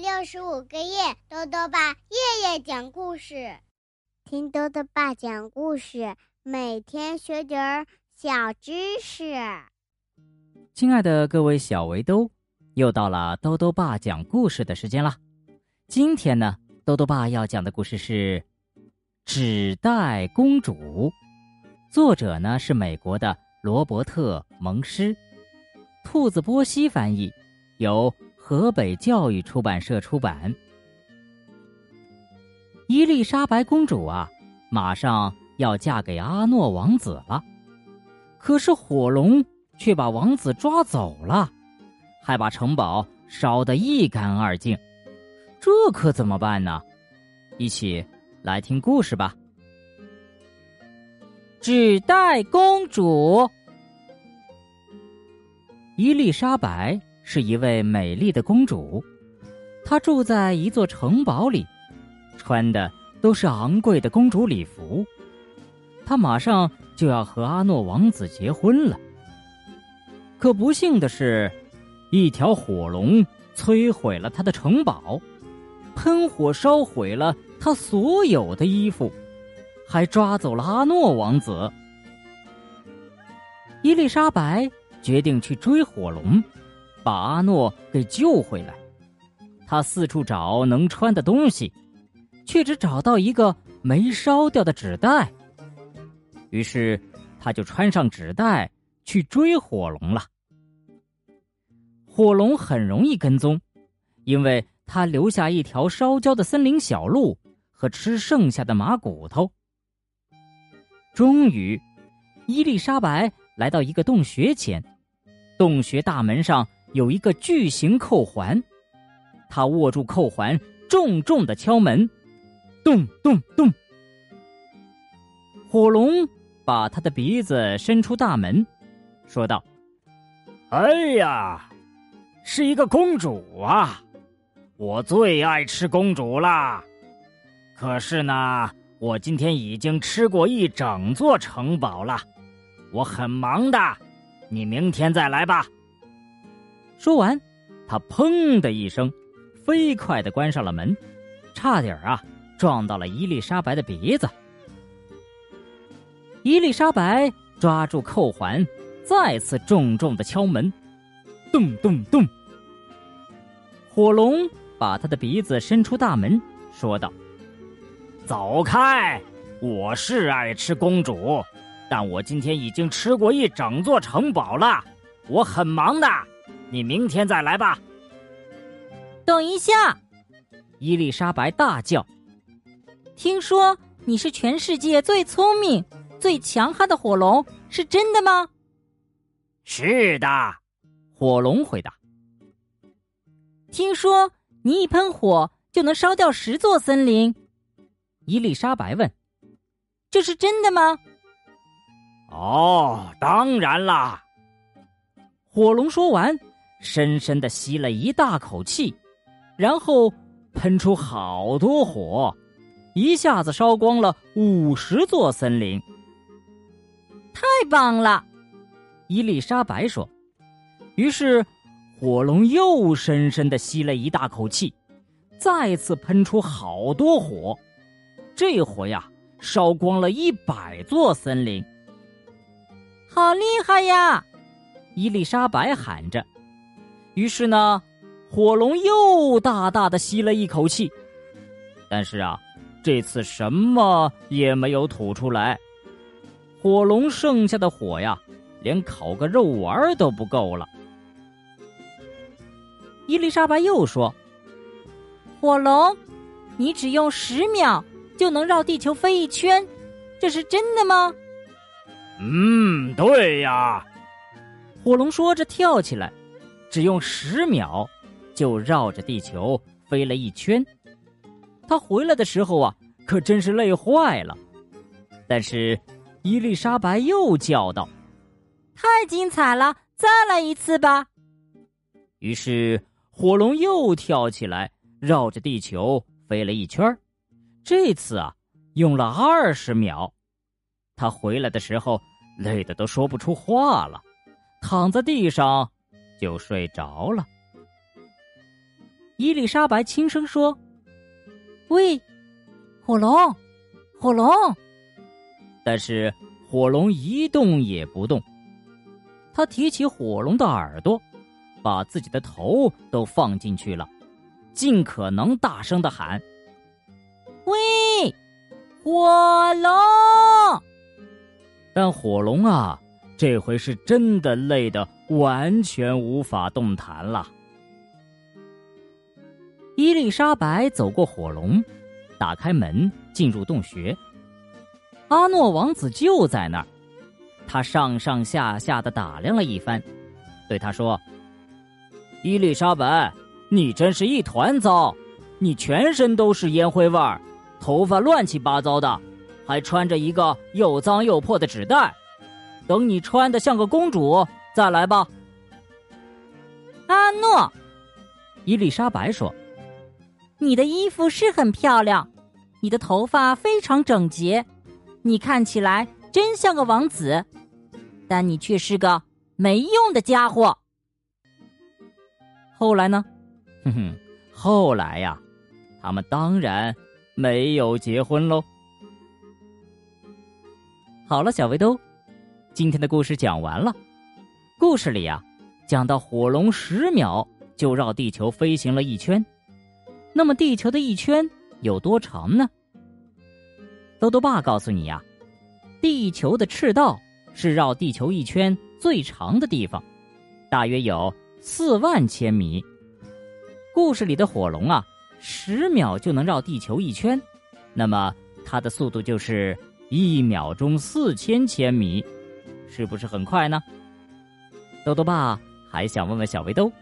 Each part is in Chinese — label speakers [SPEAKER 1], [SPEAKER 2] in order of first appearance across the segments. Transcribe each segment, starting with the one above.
[SPEAKER 1] 六十五个夜，豆豆爸夜夜讲故事，听豆豆爸讲故事，每天学点儿小知识。
[SPEAKER 2] 亲爱的各位小围兜，又到了豆豆爸讲故事的时间了。今天呢，豆豆爸要讲的故事是《纸袋公主》，作者呢是美国的罗伯特·蒙施，兔子波西翻译，由。河北教育出版社出版。伊丽莎白公主啊，马上要嫁给阿诺王子了，可是火龙却把王子抓走了，还把城堡烧得一干二净，这可怎么办呢？一起来听故事吧。纸袋公主，伊丽莎白。是一位美丽的公主，她住在一座城堡里，穿的都是昂贵的公主礼服。她马上就要和阿诺王子结婚了。可不幸的是，一条火龙摧毁了她的城堡，喷火烧毁了她所有的衣服，还抓走了阿诺王子。伊丽莎白决定去追火龙。把阿诺给救回来，他四处找能穿的东西，却只找到一个没烧掉的纸袋。于是，他就穿上纸袋去追火龙了。火龙很容易跟踪，因为他留下一条烧焦的森林小路和吃剩下的马骨头。终于，伊丽莎白来到一个洞穴前，洞穴大门上。有一个巨型扣环，他握住扣环，重重的敲门，咚咚咚。火龙把他的鼻子伸出大门，说道：“
[SPEAKER 3] 哎呀，是一个公主啊！我最爱吃公主啦。可是呢，我今天已经吃过一整座城堡了，我很忙的，你明天再来吧。”
[SPEAKER 2] 说完，他砰的一声，飞快的关上了门，差点啊撞到了伊丽莎白的鼻子。伊丽莎白抓住扣环，再次重重的敲门，咚咚咚。火龙把他的鼻子伸出大门，说道：“
[SPEAKER 3] 走开！我是爱吃公主，但我今天已经吃过一整座城堡了，我很忙的。”你明天再来吧。
[SPEAKER 4] 等一下，
[SPEAKER 2] 伊丽莎白大叫：“
[SPEAKER 4] 听说你是全世界最聪明、最强悍的火龙，是真的吗？”“
[SPEAKER 3] 是的。”
[SPEAKER 2] 火龙回答。
[SPEAKER 4] “听说你一喷火就能烧掉十座森林。”
[SPEAKER 2] 伊丽莎白问：“
[SPEAKER 4] 这是真的吗？”“
[SPEAKER 3] 哦，当然啦。”
[SPEAKER 2] 火龙说完。深深的吸了一大口气，然后喷出好多火，一下子烧光了五十座森林。
[SPEAKER 4] 太棒了，
[SPEAKER 2] 伊丽莎白说。于是，火龙又深深的吸了一大口气，再次喷出好多火，这回呀，烧光了一百座森林。
[SPEAKER 4] 好厉害呀！
[SPEAKER 2] 伊丽莎白喊着。于是呢，火龙又大大的吸了一口气，但是啊，这次什么也没有吐出来。火龙剩下的火呀，连烤个肉丸都不够了。伊丽莎白又说：“
[SPEAKER 4] 火龙，你只用十秒就能绕地球飞一圈，这是真的吗？”“
[SPEAKER 3] 嗯，对呀。”
[SPEAKER 2] 火龙说着跳起来。只用十秒，就绕着地球飞了一圈。他回来的时候啊，可真是累坏了。但是，伊丽莎白又叫道：“
[SPEAKER 4] 太精彩了，再来一次吧！”
[SPEAKER 2] 于是，火龙又跳起来，绕着地球飞了一圈。这次啊，用了二十秒。他回来的时候，累得都说不出话了，躺在地上。就睡着了。
[SPEAKER 4] 伊丽莎白轻声说：“喂，火龙，火龙。”
[SPEAKER 2] 但是火龙一动也不动。他提起火龙的耳朵，把自己的头都放进去了，尽可能大声的喊：“
[SPEAKER 4] 喂，火龙！”
[SPEAKER 2] 但火龙啊，这回是真的累得完全无法动弹了。伊丽莎白走过火龙，打开门进入洞穴。阿诺王子就在那儿，他上上下下的打量了一番，对他说：“伊丽莎白，你真是一团糟，你全身都是烟灰味儿，头发乱七八糟的，还穿着一个又脏又破的纸袋。等你穿的像个公主再来吧。”
[SPEAKER 4] 阿诺，
[SPEAKER 2] 伊丽莎白说：“
[SPEAKER 4] 你的衣服是很漂亮，你的头发非常整洁。”你看起来真像个王子，但你却是个没用的家伙。
[SPEAKER 2] 后来呢？哼哼，后来呀，他们当然没有结婚喽。好了，小围兜，今天的故事讲完了。故事里呀，讲到火龙十秒就绕地球飞行了一圈，那么地球的一圈有多长呢？豆豆爸告诉你呀，地球的赤道是绕地球一圈最长的地方，大约有四万千米。故事里的火龙啊，十秒就能绕地球一圈，那么它的速度就是一秒钟四千千米，是不是很快呢？豆豆爸还想问问小围兜，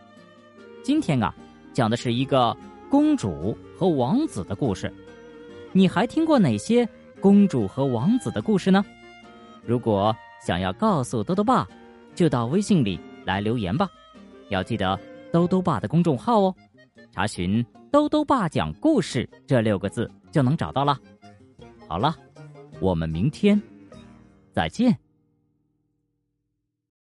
[SPEAKER 2] 今天啊，讲的是一个公主和王子的故事，你还听过哪些？公主和王子的故事呢？如果想要告诉兜兜爸，就到微信里来留言吧。要记得兜兜爸的公众号哦，查询“兜兜爸讲故事”这六个字就能找到了。好了，我们明天再见。